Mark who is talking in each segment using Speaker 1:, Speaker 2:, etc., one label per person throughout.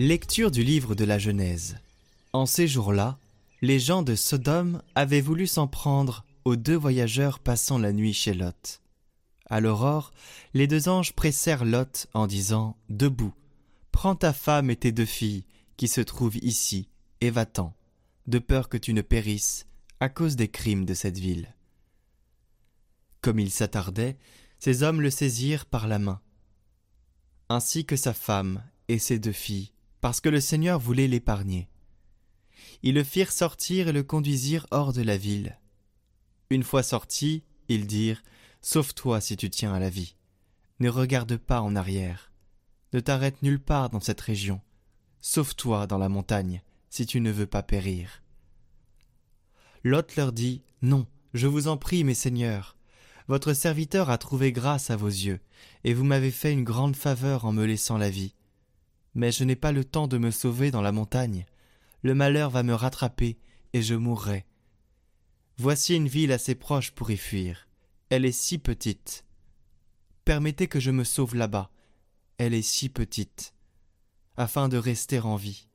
Speaker 1: Lecture du livre de la Genèse. En ces jours-là, les gens de Sodome avaient voulu s'en prendre aux deux voyageurs passant la nuit chez Lot. À l'aurore, les deux anges pressèrent Lot en disant Debout, prends ta femme et tes deux filles qui se trouvent ici, et va-t'en, de peur que tu ne périsses à cause des crimes de cette ville. Comme il s'attardait, ces hommes le saisirent par la main, ainsi que sa femme et ses deux filles, parce que le Seigneur voulait l'épargner. Ils le firent sortir et le conduisirent hors de la ville. Une fois sortis, ils dirent Sauve-toi si tu tiens à la vie. Ne regarde pas en arrière. Ne t'arrête nulle part dans cette région. Sauve-toi dans la montagne, si tu ne veux pas périr. Lot leur dit Non, je vous en prie, mes seigneurs. Votre serviteur a trouvé grâce à vos yeux, et vous m'avez fait une grande faveur en me laissant la vie mais je n'ai pas le temps de me sauver dans la montagne. Le malheur va me rattraper, et je mourrai. Voici une ville assez proche pour y fuir. Elle est si petite. Permettez que je me sauve là-bas. Elle est si petite. Afin de rester en vie.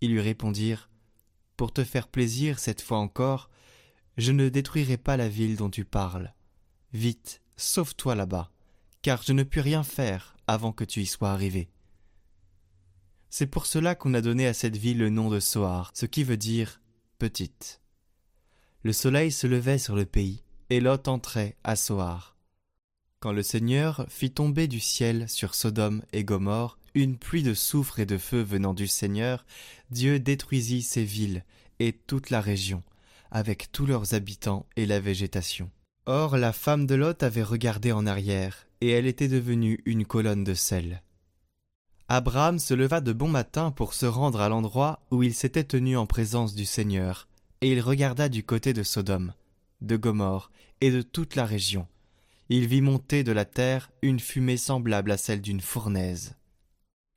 Speaker 1: Ils lui répondirent. Pour te faire plaisir cette fois encore, je ne détruirai pas la ville dont tu parles. Vite, sauve-toi là-bas, car je ne puis rien faire avant que tu y sois arrivé. C'est pour cela qu'on a donné à cette ville le nom de Soar, ce qui veut dire petite. Le soleil se levait sur le pays, et Lot entrait à Soar. Quand le Seigneur fit tomber du ciel sur Sodome et Gomorre une pluie de soufre et de feu venant du Seigneur, Dieu détruisit ces villes et toute la région, avec tous leurs habitants et la végétation. Or la femme de Lot avait regardé en arrière, et elle était devenue une colonne de sel. Abraham se leva de bon matin pour se rendre à l'endroit où il s'était tenu en présence du Seigneur, et il regarda du côté de Sodome, de Gomorre et de toute la région. Il vit monter de la terre une fumée semblable à celle d'une fournaise.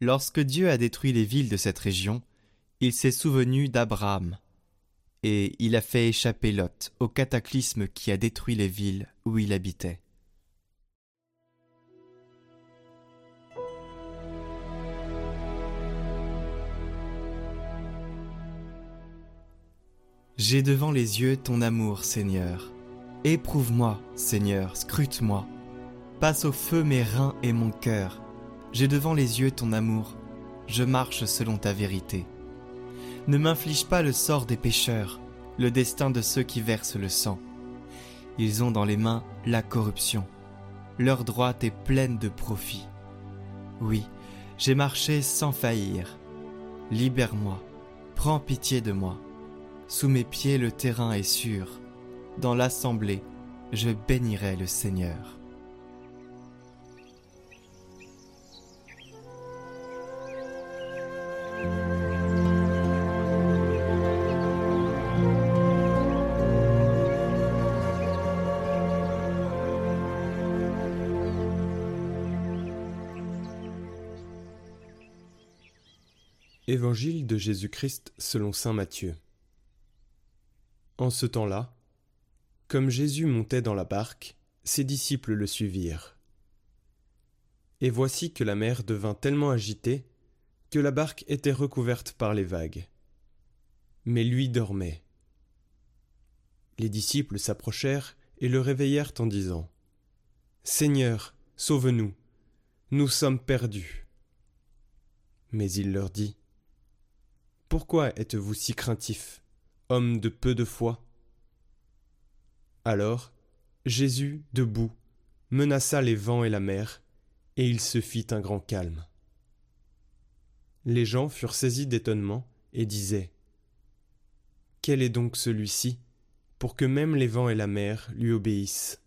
Speaker 1: Lorsque Dieu a détruit les villes de cette région, il s'est souvenu d'Abraham, et il a fait échapper Lot au cataclysme qui a détruit les villes où il habitait. J'ai devant les yeux ton amour, Seigneur. Éprouve-moi, Seigneur, scrute-moi. Passe au feu mes reins et mon cœur. J'ai devant les yeux ton amour. Je marche selon ta vérité. Ne m'inflige pas le sort des pécheurs, le destin de ceux qui versent le sang. Ils ont dans les mains la corruption. Leur droite est pleine de profit. Oui, j'ai marché sans faillir. Libère-moi, prends pitié de moi. Sous mes pieds le terrain est sûr. Dans l'assemblée, je bénirai le Seigneur.
Speaker 2: Évangile de Jésus-Christ selon Saint Matthieu. En ce temps-là, comme Jésus montait dans la barque, ses disciples le suivirent. Et voici que la mer devint tellement agitée que la barque était recouverte par les vagues. Mais lui dormait. Les disciples s'approchèrent et le réveillèrent en disant Seigneur, sauve-nous, nous sommes perdus. Mais il leur dit Pourquoi êtes-vous si craintifs homme de peu de foi Alors Jésus, debout, menaça les vents et la mer, et il se fit un grand calme. Les gens furent saisis d'étonnement et disaient Quel est donc celui-ci pour que même les vents et la mer lui obéissent?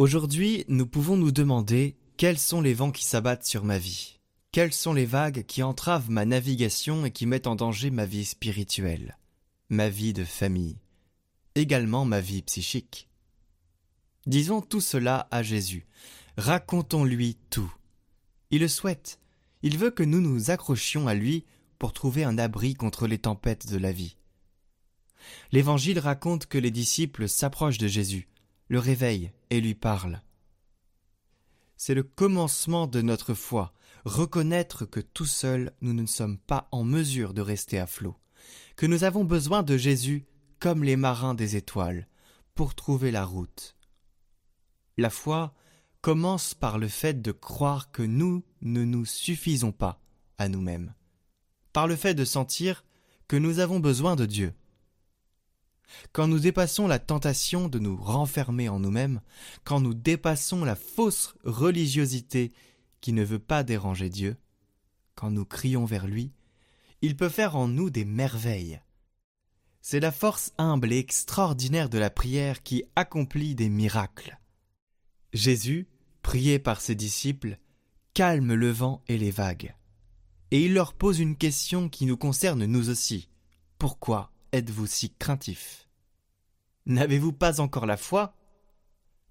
Speaker 1: Aujourd'hui, nous pouvons nous demander quels sont les vents qui s'abattent sur ma vie? Quelles sont les vagues qui entravent ma navigation et qui mettent en danger ma vie spirituelle, ma vie de famille, également ma vie psychique? Disons tout cela à Jésus. Racontons-lui tout. Il le souhaite. Il veut que nous nous accrochions à lui pour trouver un abri contre les tempêtes de la vie. L'Évangile raconte que les disciples s'approchent de Jésus, le réveillent et lui parlent. C'est le commencement de notre foi, reconnaître que tout seul nous ne sommes pas en mesure de rester à flot, que nous avons besoin de Jésus comme les marins des étoiles, pour trouver la route. La foi commence par le fait de croire que nous ne nous suffisons pas à nous-mêmes, par le fait de sentir que nous avons besoin de Dieu. Quand nous dépassons la tentation de nous renfermer en nous-mêmes, quand nous dépassons la fausse religiosité qui ne veut pas déranger Dieu, quand nous crions vers lui, il peut faire en nous des merveilles. C'est la force humble et extraordinaire de la prière qui accomplit des miracles. Jésus, prié par ses disciples, calme le vent et les vagues. Et il leur pose une question qui nous concerne nous aussi. Pourquoi? Êtes-vous si craintifs N'avez-vous pas encore la foi?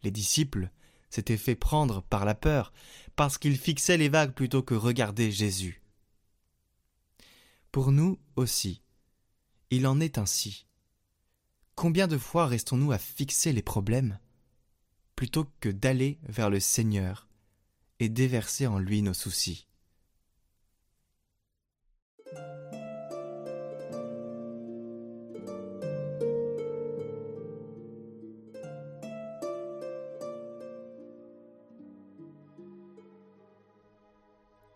Speaker 1: Les disciples s'étaient fait prendre par la peur, parce qu'ils fixaient les vagues plutôt que regarder Jésus. Pour nous aussi, il en est ainsi. Combien de fois restons-nous à fixer les problèmes plutôt que d'aller vers le Seigneur et déverser en lui nos soucis?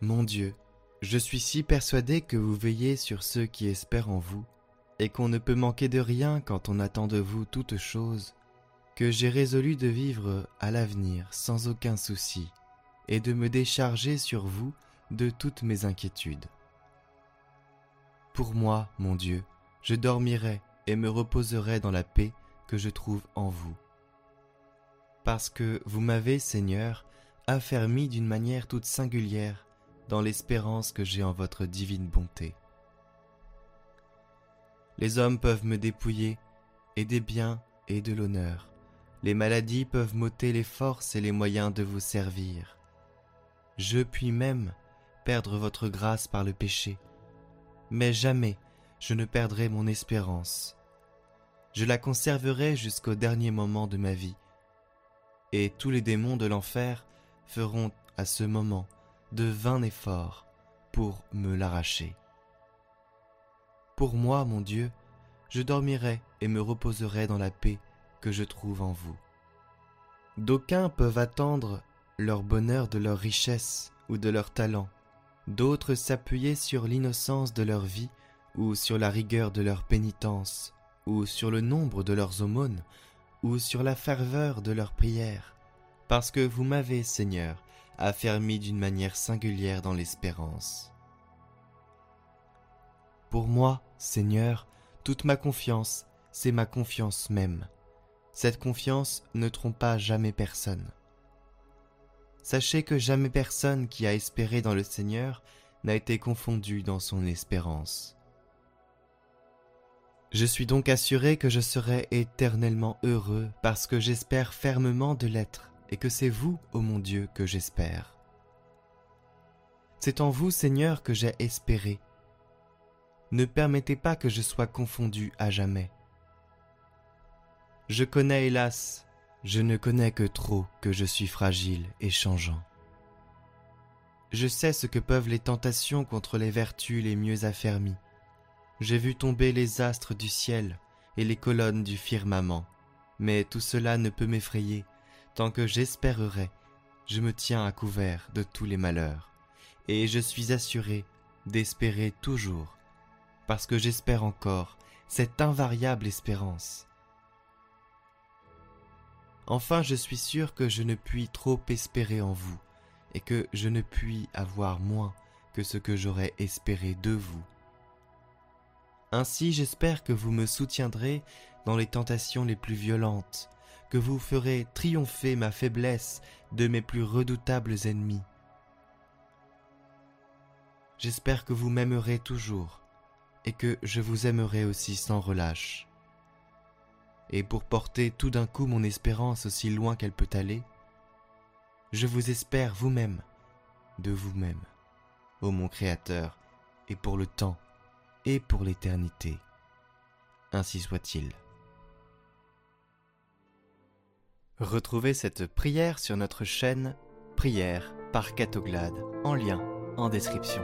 Speaker 1: Mon Dieu, je suis si persuadé que vous veillez sur ceux qui espèrent en vous, et qu'on ne peut manquer de rien quand on attend de vous toute chose, que j'ai résolu de vivre à l'avenir sans aucun souci, et de me décharger sur vous de toutes mes inquiétudes. Pour moi, mon Dieu, je dormirai et me reposerai dans la paix que je trouve en vous. Parce que vous m'avez, Seigneur, affermi d'une manière toute singulière dans l'espérance que j'ai en votre divine bonté. Les hommes peuvent me dépouiller, et des biens et de l'honneur. Les maladies peuvent m'ôter les forces et les moyens de vous servir. Je puis même perdre votre grâce par le péché, mais jamais je ne perdrai mon espérance. Je la conserverai jusqu'au dernier moment de ma vie, et tous les démons de l'enfer feront à ce moment de vains efforts pour me l'arracher. Pour moi, mon Dieu, je dormirai et me reposerai dans la paix que je trouve en vous. D'aucuns peuvent attendre leur bonheur de leur richesse ou de leur talent, d'autres s'appuyer sur l'innocence de leur vie ou sur la rigueur de leur pénitence, ou sur le nombre de leurs aumônes, ou sur la ferveur de leurs prières, parce que vous m'avez, Seigneur, affermi d'une manière singulière dans l'espérance. Pour moi, Seigneur, toute ma confiance, c'est ma confiance même. Cette confiance ne trompe pas jamais personne. Sachez que jamais personne qui a espéré dans le Seigneur n'a été confondu dans son espérance. Je suis donc assuré que je serai éternellement heureux parce que j'espère fermement de l'être et que c'est vous, ô mon Dieu, que j'espère. C'est en vous, Seigneur, que j'ai espéré. Ne permettez pas que je sois confondu à jamais. Je connais, hélas, je ne connais que trop que je suis fragile et changeant. Je sais ce que peuvent les tentations contre les vertus les mieux affermies. J'ai vu tomber les astres du ciel et les colonnes du firmament, mais tout cela ne peut m'effrayer tant que j'espérerai, je me tiens à couvert de tous les malheurs, et je suis assuré d'espérer toujours, parce que j'espère encore cette invariable espérance. Enfin, je suis sûr que je ne puis trop espérer en vous, et que je ne puis avoir moins que ce que j'aurais espéré de vous. Ainsi j'espère que vous me soutiendrez dans les tentations les plus violentes, que vous ferez triompher ma faiblesse de mes plus redoutables ennemis. J'espère que vous m'aimerez toujours et que je vous aimerai aussi sans relâche. Et pour porter tout d'un coup mon espérance aussi loin qu'elle peut aller, je vous espère vous-même, de vous-même, ô mon Créateur, et pour le temps, et pour l'éternité. Ainsi soit-il. Retrouvez cette prière sur notre chaîne Prière par Catoglade en lien en description.